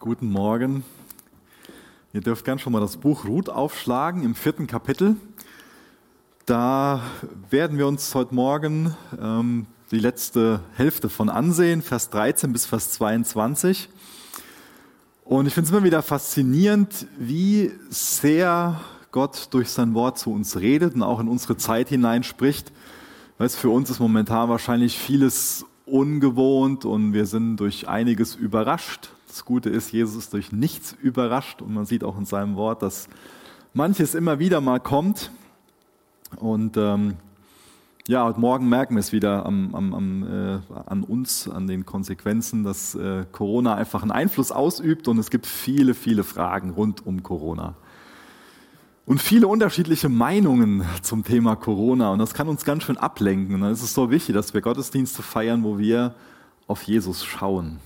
Guten Morgen. Ihr dürft gern schon mal das Buch Ruth aufschlagen im vierten Kapitel. Da werden wir uns heute Morgen ähm, die letzte Hälfte von ansehen, Vers 13 bis Vers 22. Und ich finde es immer wieder faszinierend, wie sehr Gott durch sein Wort zu uns redet und auch in unsere Zeit hineinspricht. Weil für uns ist momentan wahrscheinlich vieles ungewohnt und wir sind durch einiges überrascht. Das Gute ist, Jesus ist durch nichts überrascht und man sieht auch in seinem Wort, dass manches immer wieder mal kommt. Und ähm, ja, heute Morgen merken wir es wieder am, am, am, äh, an uns, an den Konsequenzen, dass äh, Corona einfach einen Einfluss ausübt und es gibt viele, viele Fragen rund um Corona. Und viele unterschiedliche Meinungen zum Thema Corona und das kann uns ganz schön ablenken. Und dann ist es so wichtig, dass wir Gottesdienste feiern, wo wir auf Jesus schauen.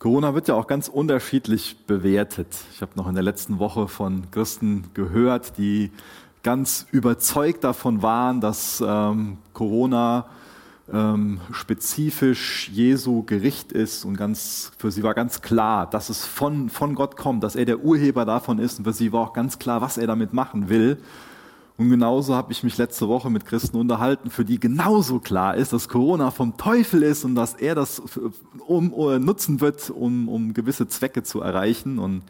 Corona wird ja auch ganz unterschiedlich bewertet. Ich habe noch in der letzten Woche von Christen gehört, die ganz überzeugt davon waren, dass ähm, Corona ähm, spezifisch Jesu Gericht ist und ganz, für sie war ganz klar, dass es von, von Gott kommt, dass er der Urheber davon ist und für sie war auch ganz klar, was er damit machen will. Und genauso habe ich mich letzte Woche mit Christen unterhalten, für die genauso klar ist, dass Corona vom Teufel ist und dass er das um, um, äh, nutzen wird, um, um gewisse Zwecke zu erreichen. Und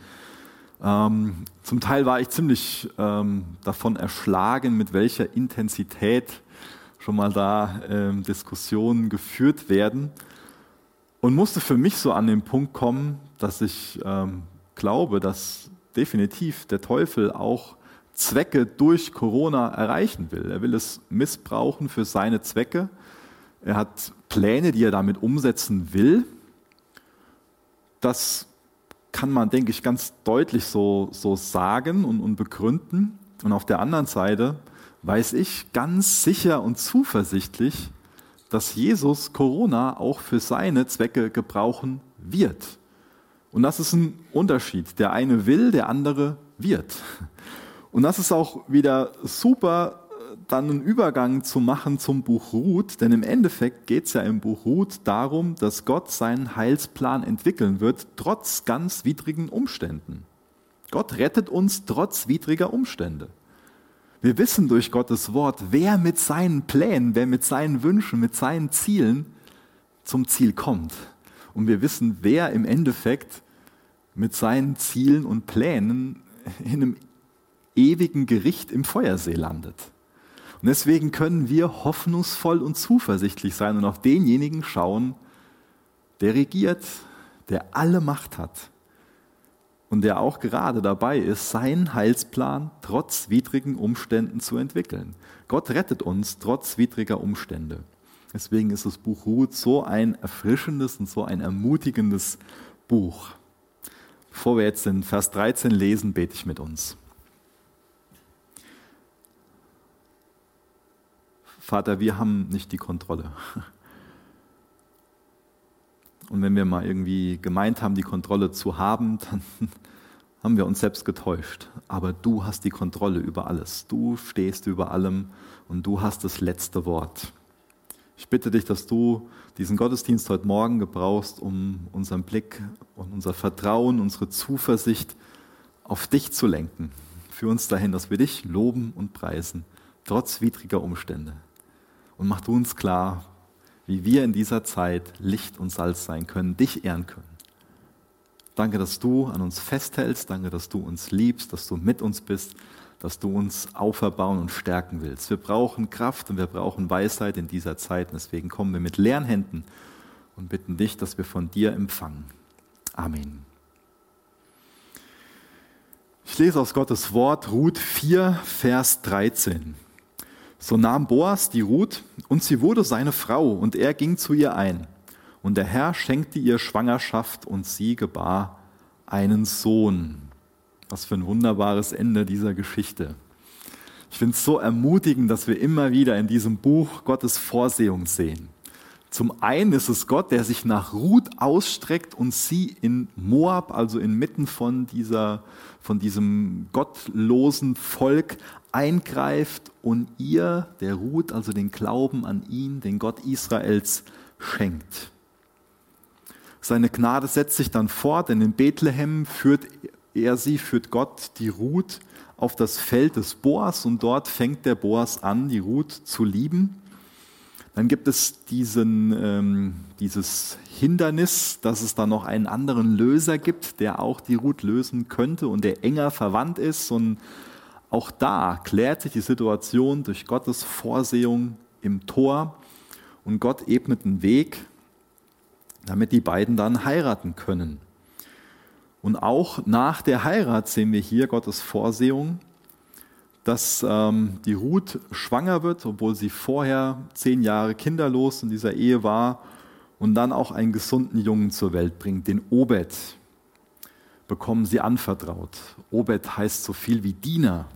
ähm, zum Teil war ich ziemlich ähm, davon erschlagen, mit welcher Intensität schon mal da ähm, Diskussionen geführt werden. Und musste für mich so an den Punkt kommen, dass ich ähm, glaube, dass definitiv der Teufel auch Zwecke durch Corona erreichen will. Er will es missbrauchen für seine Zwecke. Er hat Pläne, die er damit umsetzen will. Das kann man, denke ich, ganz deutlich so, so sagen und, und begründen. Und auf der anderen Seite weiß ich ganz sicher und zuversichtlich, dass Jesus Corona auch für seine Zwecke gebrauchen wird. Und das ist ein Unterschied. Der eine will, der andere wird. Und das ist auch wieder super, dann einen Übergang zu machen zum Buch Ruth, denn im Endeffekt geht es ja im Buch Ruth darum, dass Gott seinen Heilsplan entwickeln wird, trotz ganz widrigen Umständen. Gott rettet uns trotz widriger Umstände. Wir wissen durch Gottes Wort, wer mit seinen Plänen, wer mit seinen Wünschen, mit seinen Zielen zum Ziel kommt. Und wir wissen, wer im Endeffekt mit seinen Zielen und Plänen in einem ewigen Gericht im Feuersee landet. Und deswegen können wir hoffnungsvoll und zuversichtlich sein und auf denjenigen schauen, der regiert, der alle Macht hat und der auch gerade dabei ist, seinen Heilsplan trotz widrigen Umständen zu entwickeln. Gott rettet uns trotz widriger Umstände. Deswegen ist das Buch Ruth so ein erfrischendes und so ein ermutigendes Buch. Bevor wir jetzt den Vers 13 lesen, bete ich mit uns. Vater, wir haben nicht die Kontrolle. Und wenn wir mal irgendwie gemeint haben, die Kontrolle zu haben, dann haben wir uns selbst getäuscht. Aber du hast die Kontrolle über alles. Du stehst über allem und du hast das letzte Wort. Ich bitte dich, dass du diesen Gottesdienst heute Morgen gebrauchst, um unseren Blick und unser Vertrauen, unsere Zuversicht auf dich zu lenken. Für uns dahin, dass wir dich loben und preisen, trotz widriger Umstände und mach du uns klar, wie wir in dieser Zeit Licht und Salz sein können, dich ehren können. Danke, dass du an uns festhältst. Danke, dass du uns liebst, dass du mit uns bist, dass du uns auferbauen und stärken willst. Wir brauchen Kraft und wir brauchen Weisheit in dieser Zeit. Deswegen kommen wir mit leeren Händen und bitten dich, dass wir von dir empfangen. Amen. Ich lese aus Gottes Wort Ruth 4, Vers 13. So nahm Boas die Ruth und sie wurde seine Frau und er ging zu ihr ein. Und der Herr schenkte ihr Schwangerschaft und sie gebar einen Sohn. Was für ein wunderbares Ende dieser Geschichte. Ich finde es so ermutigend, dass wir immer wieder in diesem Buch Gottes Vorsehung sehen. Zum einen ist es Gott, der sich nach Ruth ausstreckt und sie in Moab, also inmitten von, dieser, von diesem gottlosen Volk, eingreift und ihr, der Ruth, also den Glauben an ihn, den Gott Israels, schenkt. Seine Gnade setzt sich dann fort, denn in Bethlehem führt er sie, führt Gott die Ruth auf das Feld des Boas und dort fängt der Boas an, die Ruth zu lieben. Dann gibt es diesen, ähm, dieses Hindernis, dass es da noch einen anderen Löser gibt, der auch die Ruth lösen könnte und der enger verwandt ist. Und auch da klärt sich die Situation durch Gottes Vorsehung im Tor und Gott ebnet einen Weg, damit die beiden dann heiraten können. Und auch nach der Heirat sehen wir hier Gottes Vorsehung, dass ähm, die Ruth schwanger wird, obwohl sie vorher zehn Jahre kinderlos in dieser Ehe war und dann auch einen gesunden Jungen zur Welt bringt, den Obed, bekommen sie anvertraut. Obed heißt so viel wie Diener.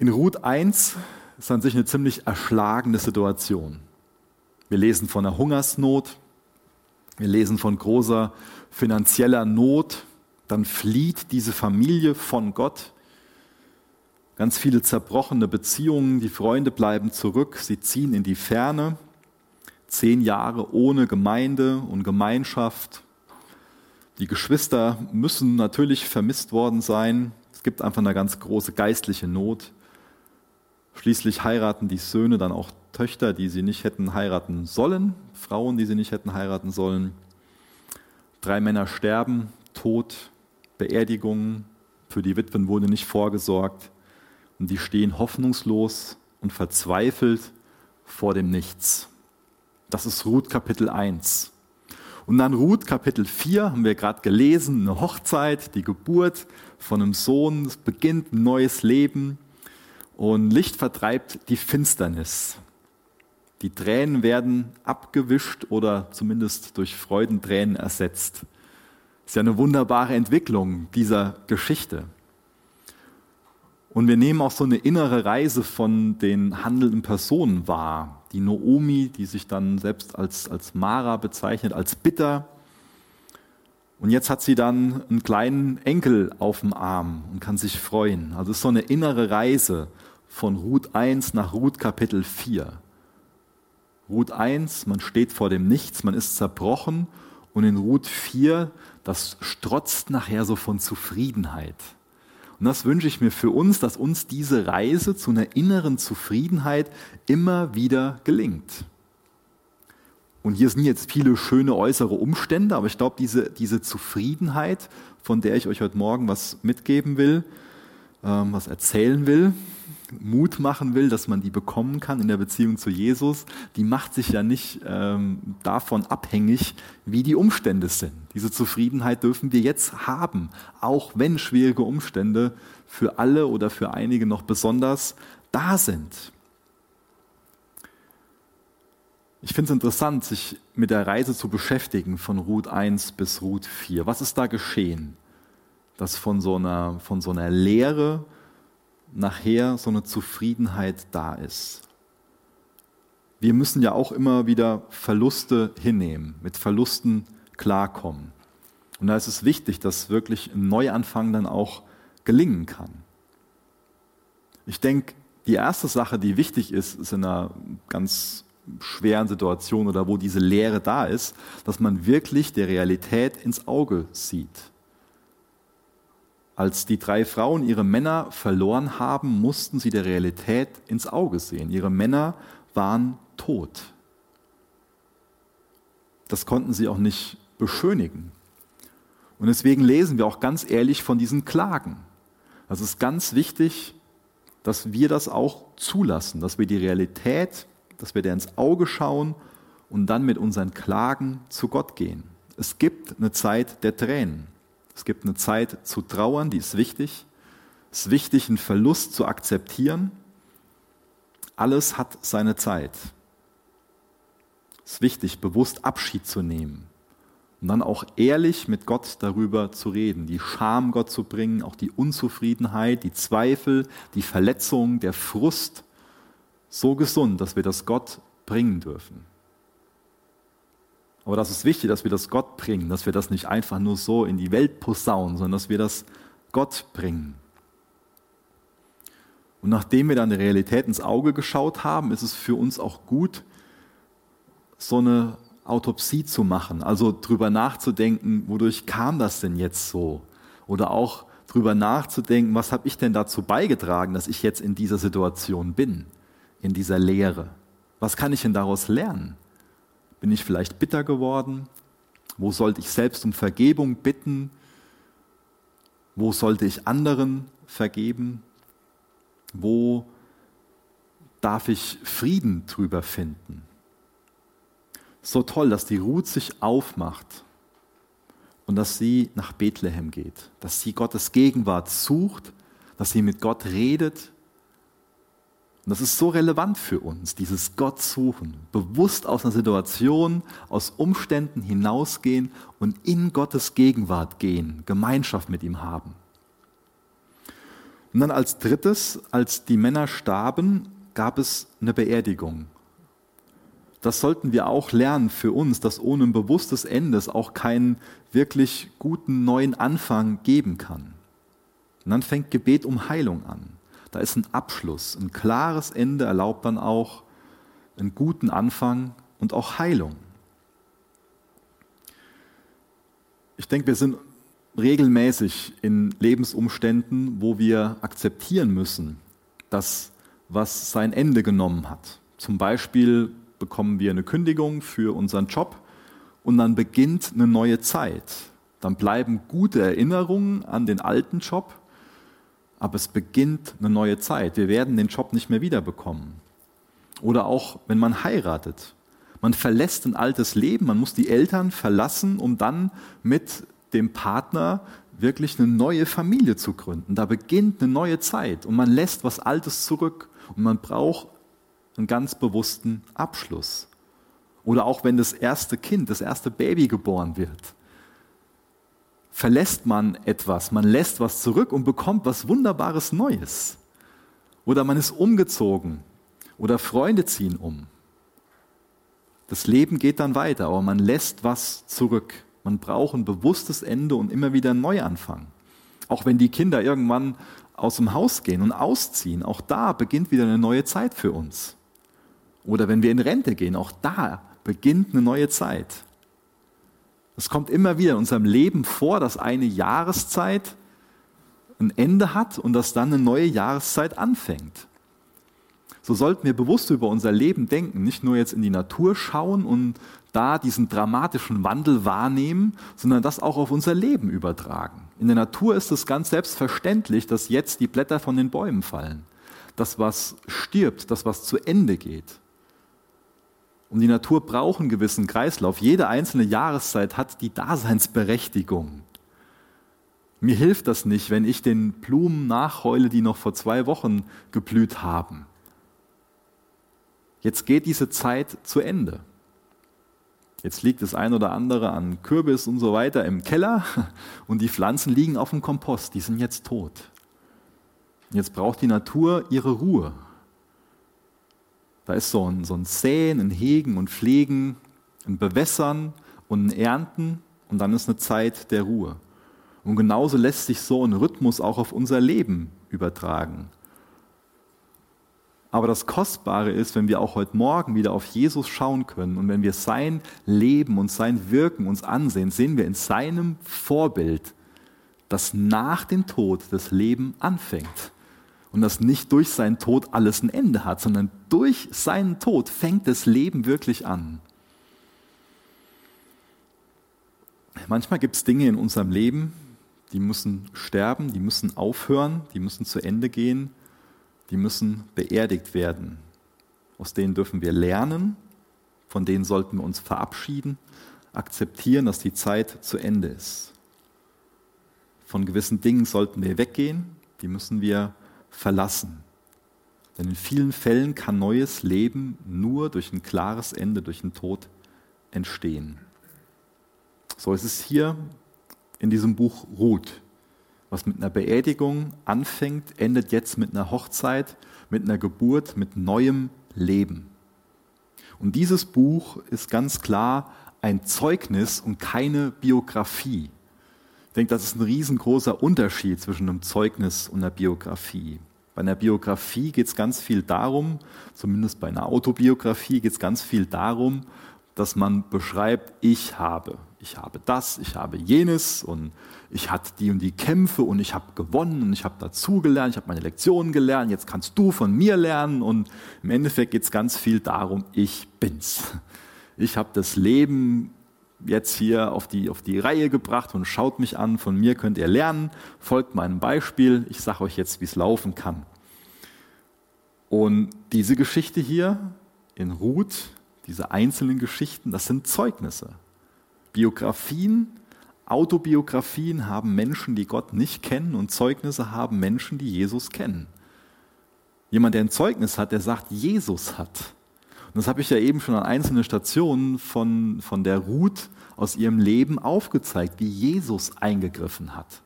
In Ruth 1 ist an sich eine ziemlich erschlagene Situation. Wir lesen von einer Hungersnot, wir lesen von großer finanzieller Not, dann flieht diese Familie von Gott. Ganz viele zerbrochene Beziehungen, die Freunde bleiben zurück, sie ziehen in die Ferne. Zehn Jahre ohne Gemeinde und Gemeinschaft. Die Geschwister müssen natürlich vermisst worden sein. Es gibt einfach eine ganz große geistliche Not. Schließlich heiraten die Söhne dann auch Töchter, die sie nicht hätten heiraten sollen, Frauen, die sie nicht hätten heiraten sollen. Drei Männer sterben, Tod, Beerdigungen, für die Witwen wurde nicht vorgesorgt und die stehen hoffnungslos und verzweifelt vor dem Nichts. Das ist Ruth Kapitel 1. Und dann Ruth Kapitel 4 haben wir gerade gelesen, eine Hochzeit, die Geburt von einem Sohn, es beginnt ein neues Leben und Licht vertreibt die Finsternis. Die Tränen werden abgewischt oder zumindest durch Freudentränen ersetzt ist ja eine wunderbare Entwicklung dieser Geschichte. Und wir nehmen auch so eine innere Reise von den handelnden Personen wahr. Die Noomi, die sich dann selbst als, als Mara bezeichnet, als bitter. Und jetzt hat sie dann einen kleinen Enkel auf dem Arm und kann sich freuen. Also es ist so eine innere Reise von Ruth 1 nach Ruth Kapitel 4. Ruth 1, man steht vor dem Nichts, man ist zerbrochen. Und in Ruth 4 das strotzt nachher so von Zufriedenheit. Und das wünsche ich mir für uns, dass uns diese Reise zu einer inneren Zufriedenheit immer wieder gelingt. Und hier sind jetzt viele schöne äußere Umstände, aber ich glaube, diese, diese Zufriedenheit, von der ich euch heute Morgen was mitgeben will, ähm, was erzählen will, Mut machen will, dass man die bekommen kann in der Beziehung zu Jesus, die macht sich ja nicht ähm, davon abhängig, wie die Umstände sind. Diese Zufriedenheit dürfen wir jetzt haben, auch wenn schwierige Umstände für alle oder für einige noch besonders da sind. Ich finde es interessant, sich mit der Reise zu beschäftigen von Ruth 1 bis Ruth 4. Was ist da geschehen? Dass von so einer, von so einer Lehre nachher so eine Zufriedenheit da ist. Wir müssen ja auch immer wieder Verluste hinnehmen, mit Verlusten klarkommen. Und da ist es wichtig, dass wirklich ein Neuanfang dann auch gelingen kann. Ich denke, die erste Sache, die wichtig ist, ist in einer ganz schweren Situation oder wo diese Leere da ist, dass man wirklich der Realität ins Auge sieht. Als die drei Frauen ihre Männer verloren haben, mussten sie der Realität ins Auge sehen. Ihre Männer waren tot. Das konnten sie auch nicht beschönigen. Und deswegen lesen wir auch ganz ehrlich von diesen Klagen. Das ist ganz wichtig, dass wir das auch zulassen, dass wir die Realität, dass wir der ins Auge schauen und dann mit unseren Klagen zu Gott gehen. Es gibt eine Zeit der Tränen. Es gibt eine Zeit zu trauern, die ist wichtig. Es ist wichtig, einen Verlust zu akzeptieren. Alles hat seine Zeit. Es ist wichtig, bewusst Abschied zu nehmen und dann auch ehrlich mit Gott darüber zu reden, die Scham Gott zu bringen, auch die Unzufriedenheit, die Zweifel, die Verletzung, der Frust, so gesund, dass wir das Gott bringen dürfen. Aber das ist wichtig, dass wir das Gott bringen, dass wir das nicht einfach nur so in die Welt posaunen, sondern dass wir das Gott bringen. Und nachdem wir dann der Realität ins Auge geschaut haben, ist es für uns auch gut, so eine Autopsie zu machen, also drüber nachzudenken, wodurch kam das denn jetzt so? Oder auch drüber nachzudenken, was habe ich denn dazu beigetragen, dass ich jetzt in dieser Situation bin, in dieser Lehre? Was kann ich denn daraus lernen? Bin ich vielleicht bitter geworden? Wo sollte ich selbst um Vergebung bitten? Wo sollte ich anderen vergeben? Wo darf ich Frieden drüber finden? So toll, dass die Ruth sich aufmacht und dass sie nach Bethlehem geht, dass sie Gottes Gegenwart sucht, dass sie mit Gott redet. Und das ist so relevant für uns, dieses Gott suchen, bewusst aus einer Situation, aus Umständen hinausgehen und in Gottes Gegenwart gehen, Gemeinschaft mit ihm haben. Und dann als drittes, als die Männer starben, gab es eine Beerdigung. Das sollten wir auch lernen für uns, dass ohne ein bewusstes Ende es auch keinen wirklich guten neuen Anfang geben kann. Und dann fängt Gebet um Heilung an. Da ist ein Abschluss, ein klares Ende erlaubt dann auch einen guten Anfang und auch Heilung. Ich denke, wir sind regelmäßig in Lebensumständen, wo wir akzeptieren müssen, dass was sein Ende genommen hat. Zum Beispiel bekommen wir eine Kündigung für unseren Job und dann beginnt eine neue Zeit. Dann bleiben gute Erinnerungen an den alten Job, aber es beginnt eine neue Zeit. Wir werden den Job nicht mehr wiederbekommen. Oder auch, wenn man heiratet. Man verlässt ein altes Leben, man muss die Eltern verlassen, um dann mit dem Partner wirklich eine neue Familie zu gründen. Da beginnt eine neue Zeit und man lässt was Altes zurück und man braucht einen ganz bewussten Abschluss. Oder auch wenn das erste Kind, das erste Baby geboren wird, verlässt man etwas, man lässt was zurück und bekommt was Wunderbares Neues. Oder man ist umgezogen oder Freunde ziehen um. Das Leben geht dann weiter, aber man lässt was zurück. Man braucht ein bewusstes Ende und immer wieder einen Neuanfang. Auch wenn die Kinder irgendwann aus dem Haus gehen und ausziehen, auch da beginnt wieder eine neue Zeit für uns. Oder wenn wir in Rente gehen, auch da beginnt eine neue Zeit. Es kommt immer wieder in unserem Leben vor, dass eine Jahreszeit ein Ende hat und dass dann eine neue Jahreszeit anfängt. So sollten wir bewusst über unser Leben denken, nicht nur jetzt in die Natur schauen und da diesen dramatischen Wandel wahrnehmen, sondern das auch auf unser Leben übertragen. In der Natur ist es ganz selbstverständlich, dass jetzt die Blätter von den Bäumen fallen. Das, was stirbt, das, was zu Ende geht. Und die Natur braucht einen gewissen Kreislauf. Jede einzelne Jahreszeit hat die Daseinsberechtigung. Mir hilft das nicht, wenn ich den Blumen nachheule, die noch vor zwei Wochen geblüht haben. Jetzt geht diese Zeit zu Ende. Jetzt liegt das ein oder andere an Kürbis und so weiter im Keller und die Pflanzen liegen auf dem Kompost, die sind jetzt tot. Jetzt braucht die Natur ihre Ruhe. Da ist so ein, so ein Säen, ein Hegen und Pflegen, ein Bewässern und ein Ernten und dann ist eine Zeit der Ruhe. Und genauso lässt sich so ein Rhythmus auch auf unser Leben übertragen. Aber das Kostbare ist, wenn wir auch heute Morgen wieder auf Jesus schauen können und wenn wir sein Leben und sein Wirken uns ansehen, sehen wir in seinem Vorbild, dass nach dem Tod das Leben anfängt. Und dass nicht durch seinen Tod alles ein Ende hat, sondern durch seinen Tod fängt das Leben wirklich an. Manchmal gibt es Dinge in unserem Leben, die müssen sterben, die müssen aufhören, die müssen zu Ende gehen die müssen beerdigt werden. Aus denen dürfen wir lernen, von denen sollten wir uns verabschieden, akzeptieren, dass die Zeit zu Ende ist. Von gewissen Dingen sollten wir weggehen, die müssen wir verlassen. Denn in vielen Fällen kann neues Leben nur durch ein klares Ende, durch den Tod entstehen. So ist es hier in diesem Buch Ruth was mit einer Beerdigung anfängt, endet jetzt mit einer Hochzeit, mit einer Geburt, mit neuem Leben. Und dieses Buch ist ganz klar ein Zeugnis und keine Biografie. Ich denke, das ist ein riesengroßer Unterschied zwischen einem Zeugnis und einer Biografie. Bei einer Biografie geht es ganz viel darum, zumindest bei einer Autobiografie geht es ganz viel darum, dass man beschreibt, ich habe, ich habe das, ich habe jenes und ich hatte die und die Kämpfe und ich habe gewonnen und ich habe dazugelernt, ich habe meine Lektionen gelernt, jetzt kannst du von mir lernen und im Endeffekt geht es ganz viel darum, ich bin's. Ich habe das Leben jetzt hier auf die, auf die Reihe gebracht und schaut mich an, von mir könnt ihr lernen, folgt meinem Beispiel, ich sage euch jetzt, wie es laufen kann. Und diese Geschichte hier in Ruth, diese einzelnen Geschichten, das sind Zeugnisse. Biografien, Autobiografien haben Menschen, die Gott nicht kennen und Zeugnisse haben Menschen, die Jesus kennen. Jemand, der ein Zeugnis hat, der sagt, Jesus hat. Und das habe ich ja eben schon an einzelnen Stationen von, von der Ruth aus ihrem Leben aufgezeigt, wie Jesus eingegriffen hat.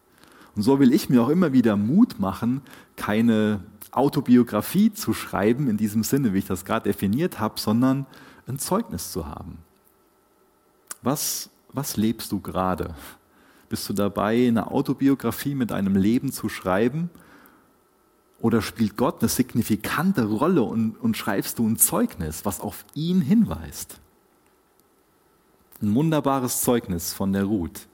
Und so will ich mir auch immer wieder Mut machen, keine Autobiografie zu schreiben, in diesem Sinne, wie ich das gerade definiert habe, sondern ein Zeugnis zu haben. Was, was lebst du gerade? Bist du dabei, eine Autobiografie mit einem Leben zu schreiben? Oder spielt Gott eine signifikante Rolle und, und schreibst du ein Zeugnis, was auf ihn hinweist? Ein wunderbares Zeugnis von der Ruth.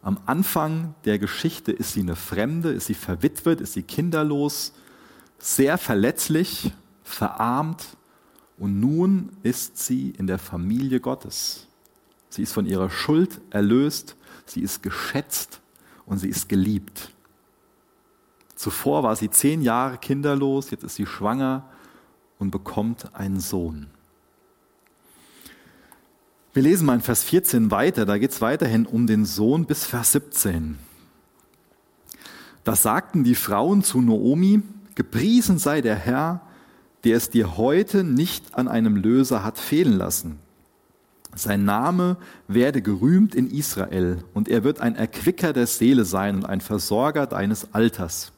Am Anfang der Geschichte ist sie eine Fremde, ist sie verwitwet, ist sie kinderlos, sehr verletzlich, verarmt und nun ist sie in der Familie Gottes. Sie ist von ihrer Schuld erlöst, sie ist geschätzt und sie ist geliebt. Zuvor war sie zehn Jahre kinderlos, jetzt ist sie schwanger und bekommt einen Sohn. Wir lesen mal in Vers 14 weiter, da geht es weiterhin um den Sohn bis Vers 17. Da sagten die Frauen zu Noomi, gepriesen sei der Herr, der es dir heute nicht an einem Löser hat fehlen lassen. Sein Name werde gerühmt in Israel und er wird ein Erquicker der Seele sein und ein Versorger deines Alters.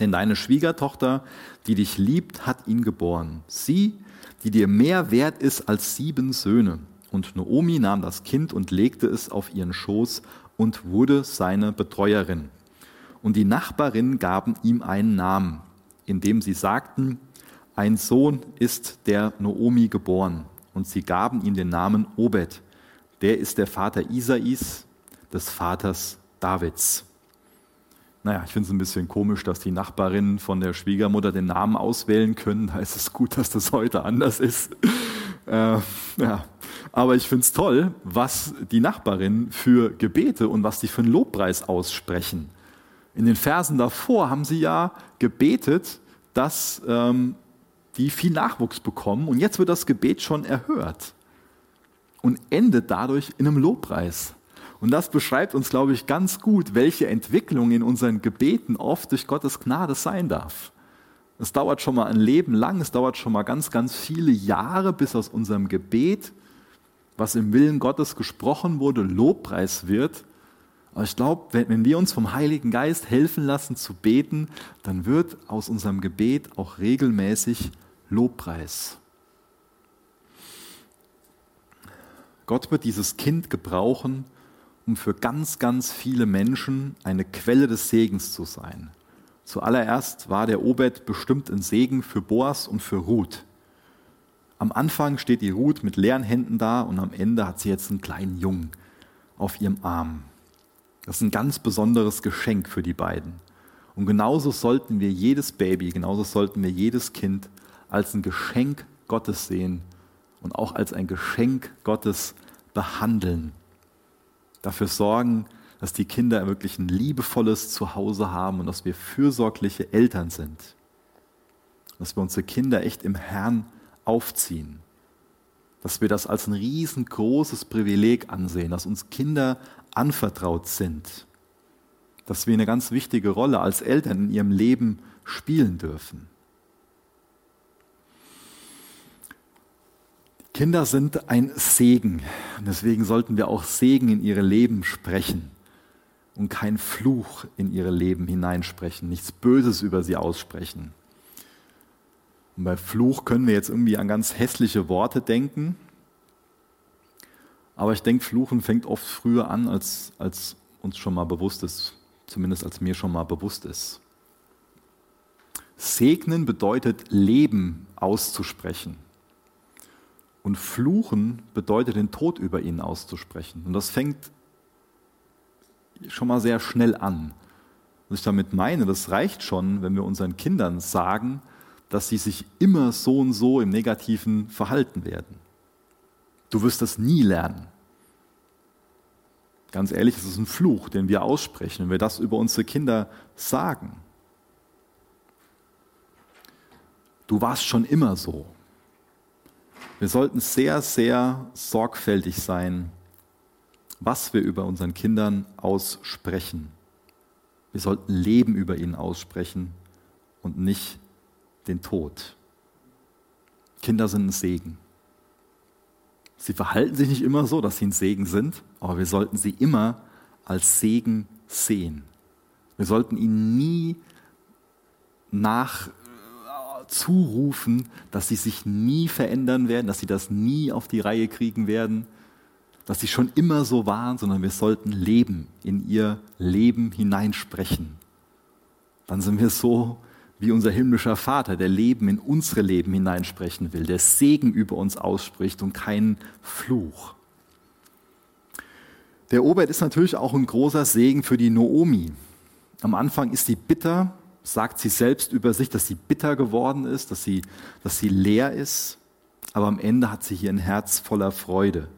Denn deine Schwiegertochter, die dich liebt, hat ihn geboren. Sie, die dir mehr wert ist als sieben Söhne. Und Noomi nahm das Kind und legte es auf ihren Schoß und wurde seine Betreuerin. Und die Nachbarinnen gaben ihm einen Namen, indem sie sagten, ein Sohn ist der Noomi geboren. Und sie gaben ihm den Namen Obed. Der ist der Vater Isais, des Vaters Davids. Naja, ich finde es ein bisschen komisch, dass die Nachbarinnen von der Schwiegermutter den Namen auswählen können. Da ist es gut, dass das heute anders ist. Äh, ja. Aber ich finde es toll, was die Nachbarinnen für Gebete und was sie für einen Lobpreis aussprechen. In den Versen davor haben sie ja gebetet, dass ähm, die viel Nachwuchs bekommen und jetzt wird das Gebet schon erhört und endet dadurch in einem Lobpreis. Und das beschreibt uns, glaube ich, ganz gut, welche Entwicklung in unseren Gebeten oft durch Gottes Gnade sein darf. Es dauert schon mal ein Leben lang, es dauert schon mal ganz, ganz viele Jahre, bis aus unserem Gebet, was im Willen Gottes gesprochen wurde, Lobpreis wird. Aber ich glaube, wenn wir uns vom Heiligen Geist helfen lassen zu beten, dann wird aus unserem Gebet auch regelmäßig Lobpreis. Gott wird dieses Kind gebrauchen, um für ganz, ganz viele Menschen eine Quelle des Segens zu sein. Zuallererst war der Obed bestimmt ein Segen für Boas und für Ruth. Am Anfang steht die Ruth mit leeren Händen da und am Ende hat sie jetzt einen kleinen Jungen auf ihrem Arm. Das ist ein ganz besonderes Geschenk für die beiden. Und genauso sollten wir jedes Baby, genauso sollten wir jedes Kind als ein Geschenk Gottes sehen und auch als ein Geschenk Gottes behandeln. Dafür sorgen, dass die Kinder wirklich ein liebevolles Zuhause haben und dass wir fürsorgliche Eltern sind. Dass wir unsere Kinder echt im Herrn aufziehen. Dass wir das als ein riesengroßes Privileg ansehen, dass uns Kinder anvertraut sind. Dass wir eine ganz wichtige Rolle als Eltern in ihrem Leben spielen dürfen. Kinder sind ein Segen. Und deswegen sollten wir auch Segen in ihre Leben sprechen und kein Fluch in ihre Leben hineinsprechen, nichts Böses über sie aussprechen. Und bei Fluch können wir jetzt irgendwie an ganz hässliche Worte denken. Aber ich denke, Fluchen fängt oft früher an, als, als uns schon mal bewusst ist, zumindest als mir schon mal bewusst ist. Segnen bedeutet Leben auszusprechen. Und fluchen bedeutet den Tod über ihnen auszusprechen. Und das fängt schon mal sehr schnell an. Was ich damit meine, das reicht schon, wenn wir unseren Kindern sagen, dass sie sich immer so und so im Negativen verhalten werden. Du wirst das nie lernen. Ganz ehrlich, es ist ein Fluch, den wir aussprechen, wenn wir das über unsere Kinder sagen. Du warst schon immer so. Wir sollten sehr, sehr sorgfältig sein, was wir über unseren Kindern aussprechen. Wir sollten Leben über ihnen aussprechen und nicht den Tod. Kinder sind ein Segen. Sie verhalten sich nicht immer so, dass sie ein Segen sind, aber wir sollten sie immer als Segen sehen. Wir sollten ihnen nie nach zurufen, dass sie sich nie verändern werden, dass sie das nie auf die Reihe kriegen werden, dass sie schon immer so waren, sondern wir sollten Leben in ihr Leben hineinsprechen. Dann sind wir so wie unser himmlischer Vater, der Leben in unsere Leben hineinsprechen will, der Segen über uns ausspricht und keinen Fluch. Der Obert ist natürlich auch ein großer Segen für die Noomi. Am Anfang ist sie bitter, sagt sie selbst über sich, dass sie bitter geworden ist, dass sie, dass sie leer ist, aber am Ende hat sie hier ein Herz voller Freude.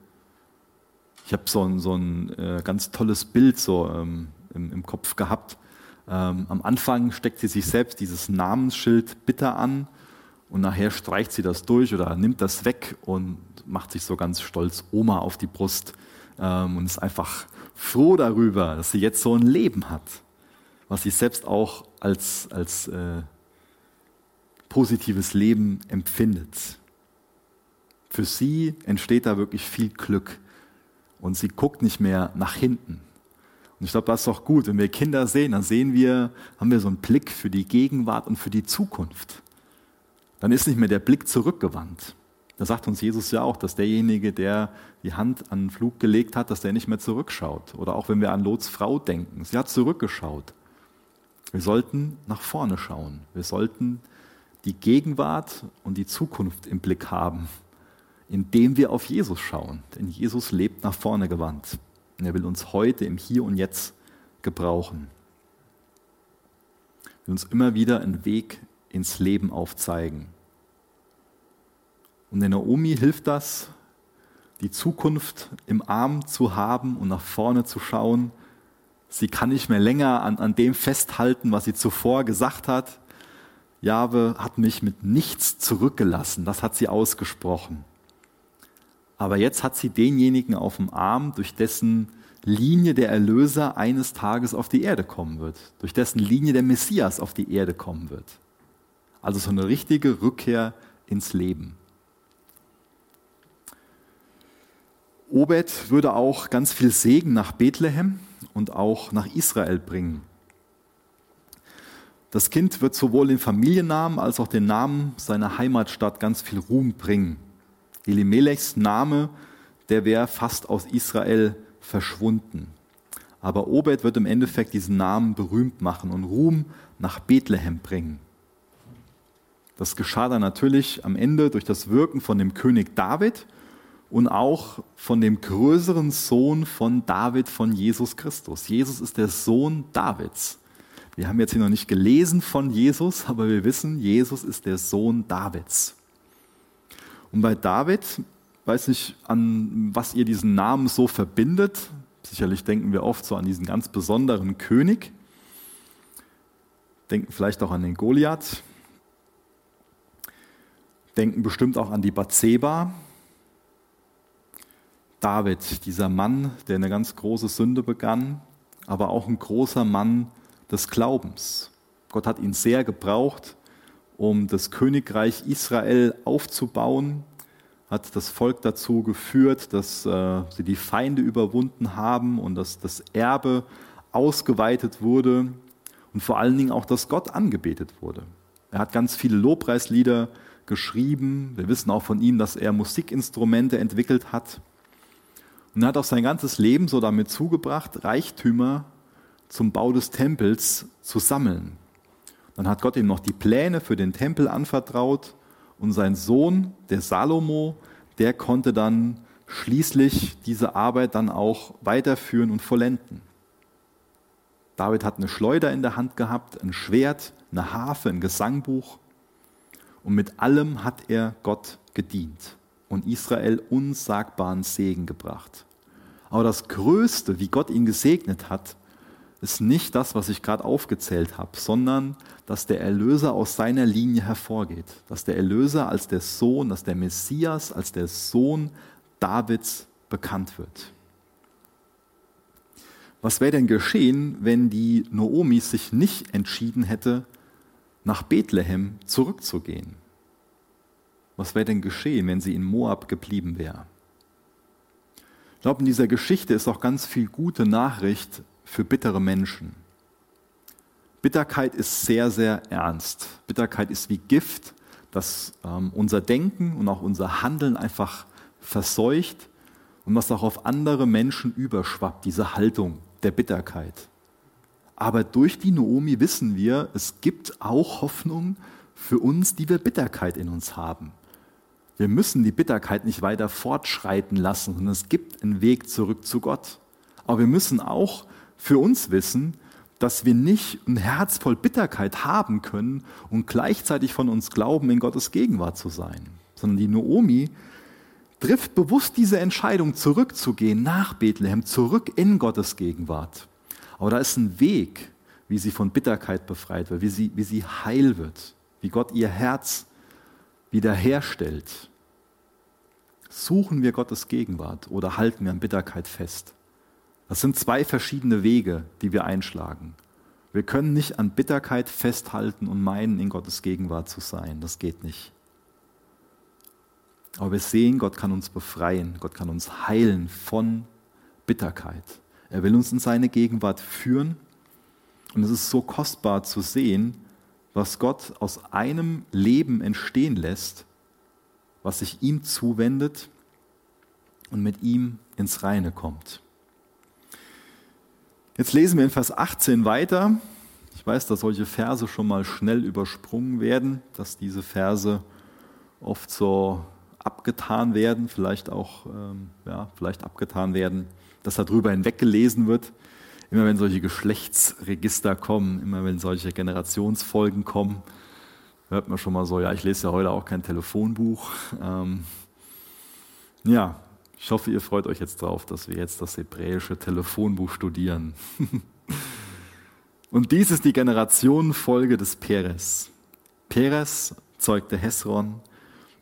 Ich habe so ein, so ein äh, ganz tolles Bild so ähm, im, im Kopf gehabt. Ähm, am Anfang steckt sie sich selbst dieses Namensschild bitter an und nachher streicht sie das durch oder nimmt das weg und macht sich so ganz stolz Oma auf die Brust ähm, und ist einfach froh darüber, dass sie jetzt so ein Leben hat, was sie selbst auch als, als äh, positives Leben empfindet. Für sie entsteht da wirklich viel Glück und sie guckt nicht mehr nach hinten. Und ich glaube, das ist doch gut. Wenn wir Kinder sehen, dann sehen wir, haben wir so einen Blick für die Gegenwart und für die Zukunft. Dann ist nicht mehr der Blick zurückgewandt. Da sagt uns Jesus ja auch, dass derjenige, der die Hand an den Flug gelegt hat, dass der nicht mehr zurückschaut. Oder auch wenn wir an Lots Frau denken. Sie hat zurückgeschaut. Wir sollten nach vorne schauen. Wir sollten die Gegenwart und die Zukunft im Blick haben, indem wir auf Jesus schauen. Denn Jesus lebt nach vorne gewandt. Und er will uns heute im Hier und Jetzt gebrauchen. Er will uns immer wieder einen Weg ins Leben aufzeigen. Und der Naomi hilft das, die Zukunft im Arm zu haben und nach vorne zu schauen. Sie kann nicht mehr länger an, an dem festhalten, was sie zuvor gesagt hat. Jahwe hat mich mit nichts zurückgelassen. Das hat sie ausgesprochen. Aber jetzt hat sie denjenigen auf dem Arm, durch dessen Linie der Erlöser eines Tages auf die Erde kommen wird, durch dessen Linie der Messias auf die Erde kommen wird. Also so eine richtige Rückkehr ins Leben. Obed würde auch ganz viel Segen nach Bethlehem und auch nach Israel bringen. Das Kind wird sowohl den Familiennamen als auch den Namen seiner Heimatstadt ganz viel Ruhm bringen. Elimelechs Name, der wäre fast aus Israel verschwunden. Aber Obed wird im Endeffekt diesen Namen berühmt machen und Ruhm nach Bethlehem bringen. Das geschah dann natürlich am Ende durch das Wirken von dem König David und auch von dem größeren Sohn von David, von Jesus Christus. Jesus ist der Sohn Davids. Wir haben jetzt hier noch nicht gelesen von Jesus, aber wir wissen, Jesus ist der Sohn Davids. Und bei David, weiß nicht, an was ihr diesen Namen so verbindet. Sicherlich denken wir oft so an diesen ganz besonderen König. Denken vielleicht auch an den Goliath. Denken bestimmt auch an die Bathseba. David, dieser Mann, der eine ganz große Sünde begann, aber auch ein großer Mann des Glaubens. Gott hat ihn sehr gebraucht, um das Königreich Israel aufzubauen, hat das Volk dazu geführt, dass äh, sie die Feinde überwunden haben und dass das Erbe ausgeweitet wurde und vor allen Dingen auch, dass Gott angebetet wurde. Er hat ganz viele Lobpreislieder geschrieben. Wir wissen auch von ihm, dass er Musikinstrumente entwickelt hat. Und hat auch sein ganzes Leben so damit zugebracht, Reichtümer zum Bau des Tempels zu sammeln. Dann hat Gott ihm noch die Pläne für den Tempel anvertraut und sein Sohn, der Salomo, der konnte dann schließlich diese Arbeit dann auch weiterführen und vollenden. David hat eine Schleuder in der Hand gehabt, ein Schwert, eine Harfe, ein Gesangbuch. Und mit allem hat er Gott gedient und Israel unsagbaren Segen gebracht. Aber das Größte, wie Gott ihn gesegnet hat, ist nicht das, was ich gerade aufgezählt habe, sondern dass der Erlöser aus seiner Linie hervorgeht. Dass der Erlöser als der Sohn, dass der Messias als der Sohn Davids bekannt wird. Was wäre denn geschehen, wenn die Noomi sich nicht entschieden hätte, nach Bethlehem zurückzugehen? Was wäre denn geschehen, wenn sie in Moab geblieben wäre? Ich glaube, in dieser Geschichte ist auch ganz viel gute Nachricht für bittere Menschen. Bitterkeit ist sehr, sehr ernst. Bitterkeit ist wie Gift, das ähm, unser Denken und auch unser Handeln einfach verseucht und was auch auf andere Menschen überschwappt, diese Haltung der Bitterkeit. Aber durch die Noomi wissen wir, es gibt auch Hoffnung für uns, die wir Bitterkeit in uns haben. Wir müssen die Bitterkeit nicht weiter fortschreiten lassen, sondern es gibt einen Weg zurück zu Gott. Aber wir müssen auch für uns wissen, dass wir nicht ein Herz voll Bitterkeit haben können und gleichzeitig von uns glauben, in Gottes Gegenwart zu sein. Sondern die Noomi trifft bewusst diese Entscheidung, zurückzugehen nach Bethlehem, zurück in Gottes Gegenwart. Aber da ist ein Weg, wie sie von Bitterkeit befreit wird, wie sie, wie sie heil wird, wie Gott ihr Herz wiederherstellt. Suchen wir Gottes Gegenwart oder halten wir an Bitterkeit fest? Das sind zwei verschiedene Wege, die wir einschlagen. Wir können nicht an Bitterkeit festhalten und meinen, in Gottes Gegenwart zu sein. Das geht nicht. Aber wir sehen, Gott kann uns befreien, Gott kann uns heilen von Bitterkeit. Er will uns in seine Gegenwart führen. Und es ist so kostbar zu sehen, was Gott aus einem Leben entstehen lässt, was sich ihm zuwendet und mit ihm ins Reine kommt. Jetzt lesen wir in Vers 18 weiter. Ich weiß, dass solche Verse schon mal schnell übersprungen werden, dass diese Verse oft so abgetan werden, vielleicht auch ähm, ja, vielleicht abgetan werden, dass darüber hinweggelesen wird. Immer wenn solche Geschlechtsregister kommen, immer wenn solche Generationsfolgen kommen, hört man schon mal so, ja, ich lese ja heute auch kein Telefonbuch. Ähm, ja, ich hoffe, ihr freut euch jetzt drauf, dass wir jetzt das hebräische Telefonbuch studieren. Und dies ist die Generationenfolge des Peres. Peres zeugte Hesron,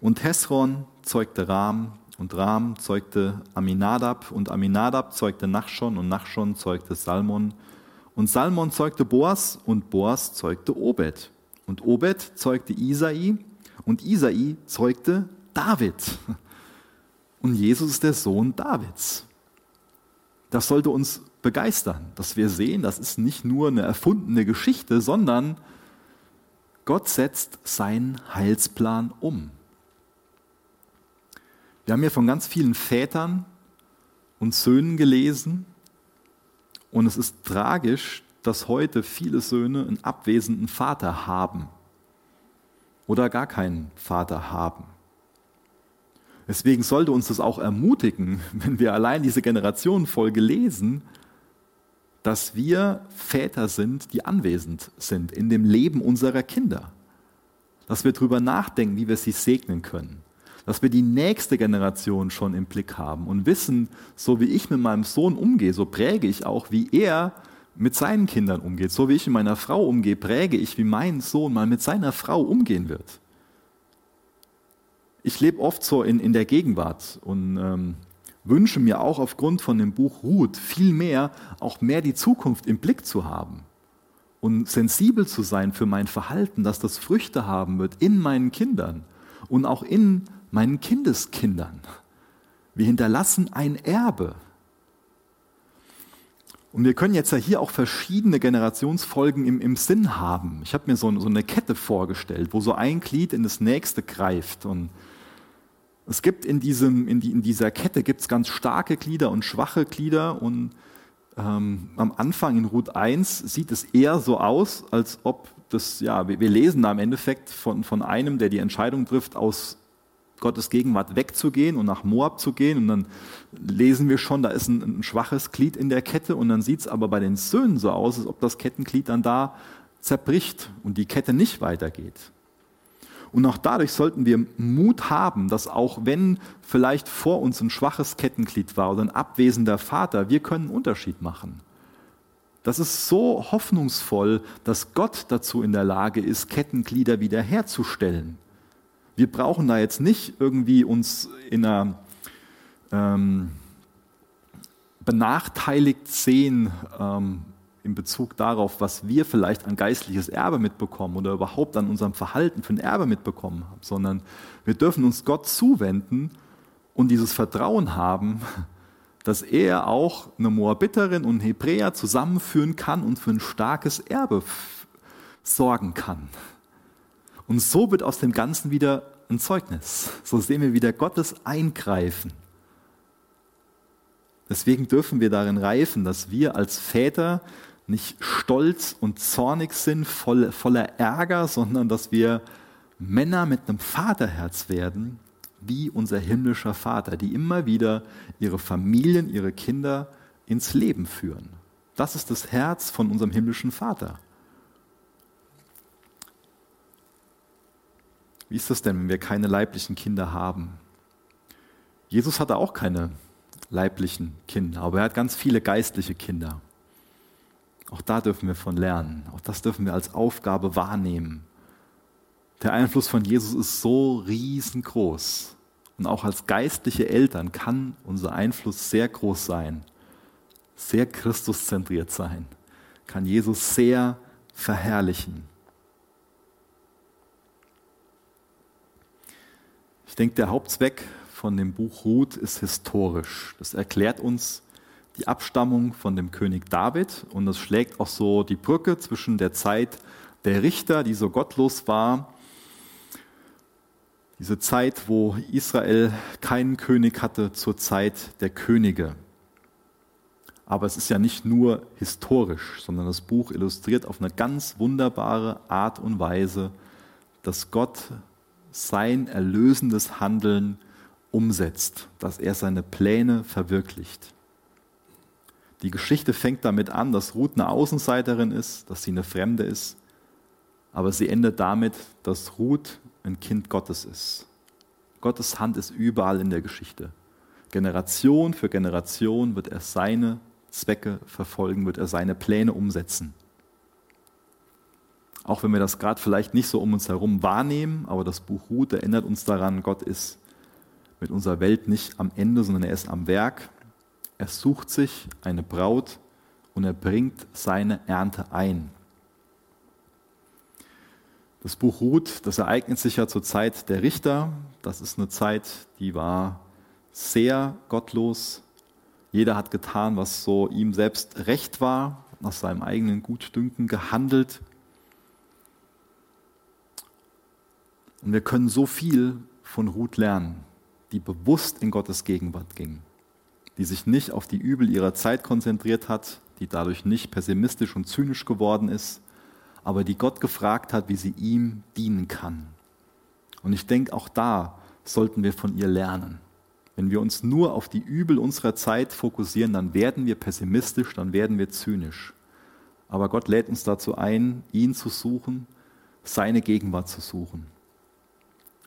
und Hesron zeugte Ram und Ram zeugte Aminadab und Aminadab zeugte Nachschon und Nachschon zeugte Salmon und Salmon zeugte Boas und Boas zeugte Obed und Obed zeugte Isai und Isai zeugte David. Und Jesus ist der Sohn Davids. Das sollte uns begeistern, dass wir sehen, das ist nicht nur eine erfundene Geschichte, sondern Gott setzt seinen Heilsplan um. Wir haben hier von ganz vielen Vätern und Söhnen gelesen und es ist tragisch, dass heute viele Söhne einen abwesenden Vater haben oder gar keinen Vater haben. Deswegen sollte uns das auch ermutigen, wenn wir allein diese Generationenfolge lesen, dass wir Väter sind, die anwesend sind in dem Leben unserer Kinder. Dass wir darüber nachdenken, wie wir sie segnen können dass wir die nächste Generation schon im Blick haben und wissen, so wie ich mit meinem Sohn umgehe, so präge ich auch, wie er mit seinen Kindern umgeht. So wie ich mit meiner Frau umgehe, präge ich, wie mein Sohn mal mit seiner Frau umgehen wird. Ich lebe oft so in, in der Gegenwart und ähm, wünsche mir auch aufgrund von dem Buch Ruth viel mehr, auch mehr die Zukunft im Blick zu haben und sensibel zu sein für mein Verhalten, dass das Früchte haben wird in meinen Kindern und auch in meinen Kindeskindern. Wir hinterlassen ein Erbe. Und wir können jetzt ja hier auch verschiedene Generationsfolgen im, im Sinn haben. Ich habe mir so, so, eine Kette vorgestellt, wo so ein Glied in das nächste greift. Und es gibt in, diesem, in, die, in dieser Kette gibt's ganz starke Glieder und schwache Glieder. Und ähm, am Anfang in Ruth 1 sieht es eher so aus, als ob das, ja, wir, wir lesen da im Endeffekt von, von einem, der die Entscheidung trifft, aus Gottes Gegenwart wegzugehen und nach Moab zu gehen. Und dann lesen wir schon, da ist ein, ein schwaches Glied in der Kette. Und dann sieht es aber bei den Söhnen so aus, als ob das Kettenglied dann da zerbricht und die Kette nicht weitergeht. Und auch dadurch sollten wir Mut haben, dass auch wenn vielleicht vor uns ein schwaches Kettenglied war oder ein abwesender Vater, wir können einen Unterschied machen. Das ist so hoffnungsvoll, dass Gott dazu in der Lage ist, Kettenglieder wiederherzustellen. Wir brauchen da jetzt nicht irgendwie uns in einer ähm, benachteiligt sehen ähm, in Bezug darauf, was wir vielleicht an geistliches Erbe mitbekommen oder überhaupt an unserem Verhalten für ein Erbe mitbekommen haben, sondern wir dürfen uns Gott zuwenden und dieses Vertrauen haben, dass er auch eine Moabiterin und Hebräer zusammenführen kann und für ein starkes Erbe sorgen kann. Und so wird aus dem Ganzen wieder ein Zeugnis. So sehen wir wieder Gottes Eingreifen. Deswegen dürfen wir darin reifen, dass wir als Väter nicht stolz und zornig sind, voll, voller Ärger, sondern dass wir Männer mit einem Vaterherz werden, wie unser himmlischer Vater, die immer wieder ihre Familien, ihre Kinder ins Leben führen. Das ist das Herz von unserem himmlischen Vater. Wie ist das denn, wenn wir keine leiblichen Kinder haben? Jesus hatte auch keine leiblichen Kinder, aber er hat ganz viele geistliche Kinder. Auch da dürfen wir von lernen. Auch das dürfen wir als Aufgabe wahrnehmen. Der Einfluss von Jesus ist so riesengroß. Und auch als geistliche Eltern kann unser Einfluss sehr groß sein, sehr Christuszentriert sein, kann Jesus sehr verherrlichen. Denke, der Hauptzweck von dem Buch Ruth ist historisch. Das erklärt uns, die Abstammung von dem König David und das schlägt auch so die Brücke zwischen der Zeit der Richter, die so gottlos war, diese Zeit, wo Israel keinen König hatte, zur Zeit der Könige. Aber es ist ja nicht nur historisch, sondern das Buch illustriert auf eine ganz wunderbare Art und Weise, dass Gott sein erlösendes Handeln umsetzt, dass er seine Pläne verwirklicht. Die Geschichte fängt damit an, dass Ruth eine Außenseiterin ist, dass sie eine Fremde ist, aber sie endet damit, dass Ruth ein Kind Gottes ist. Gottes Hand ist überall in der Geschichte. Generation für Generation wird er seine Zwecke verfolgen, wird er seine Pläne umsetzen. Auch wenn wir das gerade vielleicht nicht so um uns herum wahrnehmen, aber das Buch Ruth erinnert uns daran, Gott ist mit unserer Welt nicht am Ende, sondern er ist am Werk er sucht sich eine Braut und er bringt seine Ernte ein. Das Buch Ruth, das ereignet sich ja zur Zeit der Richter. Das ist eine Zeit, die war sehr gottlos. Jeder hat getan, was so ihm selbst recht war, nach seinem eigenen Gutdünken gehandelt. Und wir können so viel von Ruth lernen, die bewusst in Gottes Gegenwart ging die sich nicht auf die Übel ihrer Zeit konzentriert hat, die dadurch nicht pessimistisch und zynisch geworden ist, aber die Gott gefragt hat, wie sie ihm dienen kann. Und ich denke, auch da sollten wir von ihr lernen. Wenn wir uns nur auf die Übel unserer Zeit fokussieren, dann werden wir pessimistisch, dann werden wir zynisch. Aber Gott lädt uns dazu ein, ihn zu suchen, seine Gegenwart zu suchen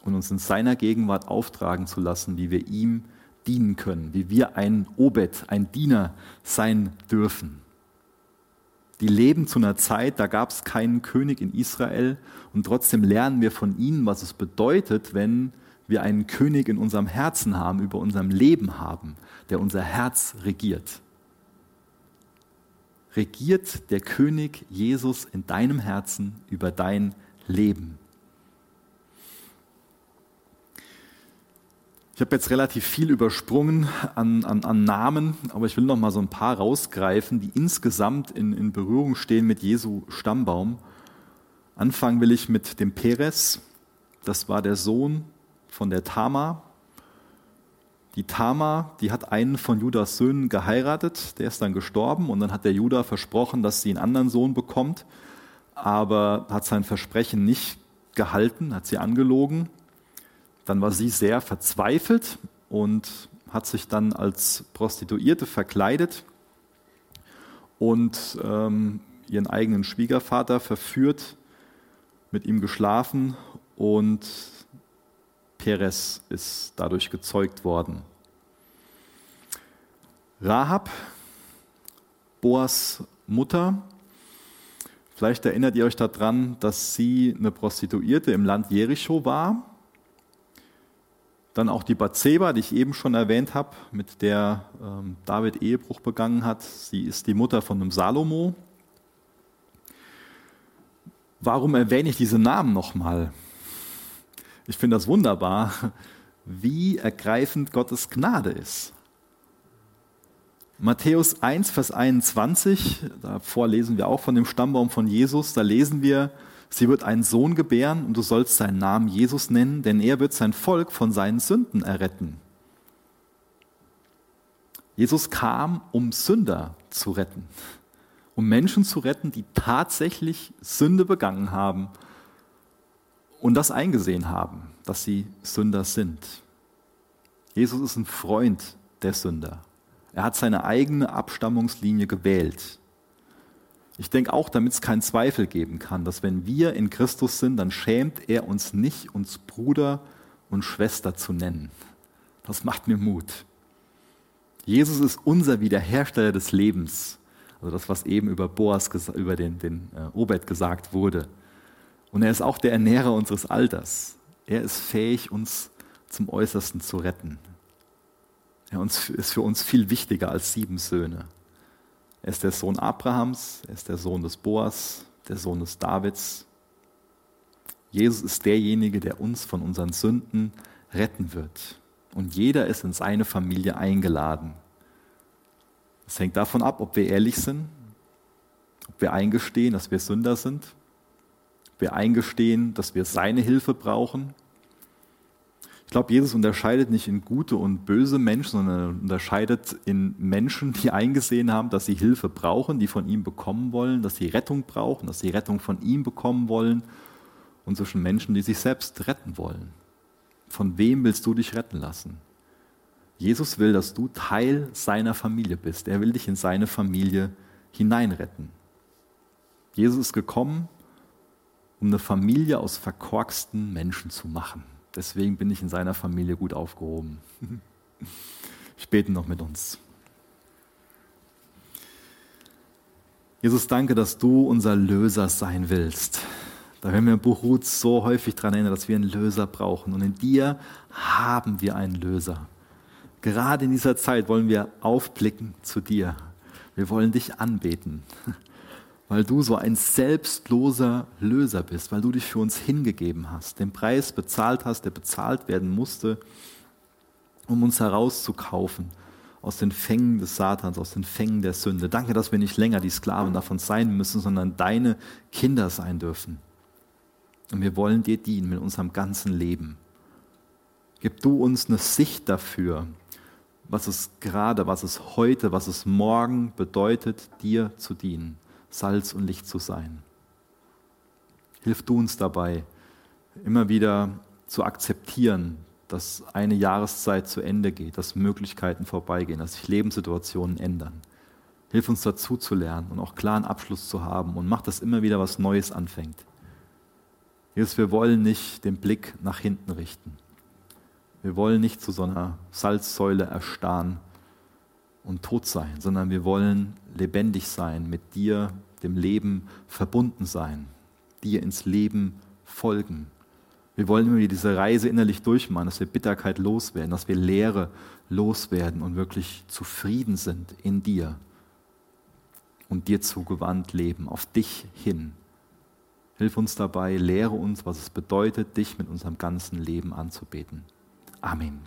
und uns in seiner Gegenwart auftragen zu lassen, wie wir ihm dienen können, wie wir ein Obed, ein Diener sein dürfen. Die leben zu einer Zeit, da gab es keinen König in Israel und trotzdem lernen wir von ihnen, was es bedeutet, wenn wir einen König in unserem Herzen haben, über unserem Leben haben, der unser Herz regiert. Regiert der König Jesus in deinem Herzen über dein Leben? Ich habe jetzt relativ viel übersprungen an, an, an, Namen, aber ich will noch mal so ein paar rausgreifen, die insgesamt in, in Berührung stehen mit Jesu Stammbaum. Anfangen will ich mit dem Peres. Das war der Sohn von der Tama. Die Tama, die hat einen von Judas Söhnen geheiratet, der ist dann gestorben und dann hat der Judah versprochen, dass sie einen anderen Sohn bekommt, aber hat sein Versprechen nicht gehalten, hat sie angelogen dann war sie sehr verzweifelt und hat sich dann als Prostituierte verkleidet und ähm, ihren eigenen Schwiegervater verführt, mit ihm geschlafen und Perez ist dadurch gezeugt worden. Rahab, Boas Mutter, vielleicht erinnert ihr euch daran, dass sie eine Prostituierte im Land Jericho war dann auch die Bathseba, die ich eben schon erwähnt habe, mit der ähm, David Ehebruch begangen hat. Sie ist die Mutter von einem Salomo. Warum erwähne ich diese Namen nochmal? Ich finde das wunderbar, wie ergreifend Gottes Gnade ist. Matthäus 1, Vers 21, davor lesen wir auch von dem Stammbaum von Jesus, da lesen wir, Sie wird einen Sohn gebären und du sollst seinen Namen Jesus nennen, denn er wird sein Volk von seinen Sünden erretten. Jesus kam, um Sünder zu retten, um Menschen zu retten, die tatsächlich Sünde begangen haben und das eingesehen haben, dass sie Sünder sind. Jesus ist ein Freund der Sünder. Er hat seine eigene Abstammungslinie gewählt. Ich denke auch, damit es keinen Zweifel geben kann, dass wenn wir in Christus sind, dann schämt er uns nicht, uns Bruder und Schwester zu nennen. Das macht mir Mut. Jesus ist unser Wiederhersteller des Lebens. Also das, was eben über Boas, über den, den äh, Obed gesagt wurde. Und er ist auch der Ernährer unseres Alters. Er ist fähig, uns zum Äußersten zu retten. Er ist für uns viel wichtiger als sieben Söhne. Er ist der Sohn Abrahams, er ist der Sohn des Boas, der Sohn des Davids. Jesus ist derjenige, der uns von unseren Sünden retten wird. Und jeder ist in seine Familie eingeladen. Es hängt davon ab, ob wir ehrlich sind, ob wir eingestehen, dass wir Sünder sind, ob wir eingestehen, dass wir seine Hilfe brauchen ich glaube, Jesus unterscheidet nicht in gute und böse Menschen, sondern er unterscheidet in Menschen, die eingesehen haben, dass sie Hilfe brauchen, die von ihm bekommen wollen, dass sie Rettung brauchen, dass sie Rettung von ihm bekommen wollen, und zwischen Menschen, die sich selbst retten wollen. Von wem willst du dich retten lassen? Jesus will, dass du Teil seiner Familie bist. Er will dich in seine Familie hineinretten. Jesus ist gekommen, um eine Familie aus verkorksten Menschen zu machen. Deswegen bin ich in seiner Familie gut aufgehoben. Ich bete noch mit uns. Jesus, danke, dass du unser Löser sein willst. Da werden wir im Buch Ruth so häufig daran erinnern, dass wir einen Löser brauchen. Und in dir haben wir einen Löser. Gerade in dieser Zeit wollen wir aufblicken zu dir. Wir wollen dich anbeten weil du so ein selbstloser Löser bist, weil du dich für uns hingegeben hast, den Preis bezahlt hast, der bezahlt werden musste, um uns herauszukaufen aus den Fängen des Satans, aus den Fängen der Sünde. Danke, dass wir nicht länger die Sklaven davon sein müssen, sondern deine Kinder sein dürfen. Und wir wollen dir dienen mit unserem ganzen Leben. Gib du uns eine Sicht dafür, was es gerade, was es heute, was es morgen bedeutet, dir zu dienen. Salz und Licht zu sein. Hilf du uns dabei, immer wieder zu akzeptieren, dass eine Jahreszeit zu Ende geht, dass Möglichkeiten vorbeigehen, dass sich Lebenssituationen ändern. Hilf uns dazu zu lernen und auch klaren Abschluss zu haben und mach, dass immer wieder was Neues anfängt. Jesus, wir wollen nicht den Blick nach hinten richten. Wir wollen nicht zu so einer Salzsäule erstarren, und tot sein, sondern wir wollen lebendig sein, mit dir, dem Leben verbunden sein, dir ins Leben folgen. Wir wollen immer diese Reise innerlich durchmachen, dass wir Bitterkeit loswerden, dass wir Leere loswerden und wirklich zufrieden sind in dir und dir zugewandt leben, auf dich hin. Hilf uns dabei, lehre uns, was es bedeutet, dich mit unserem ganzen Leben anzubeten. Amen.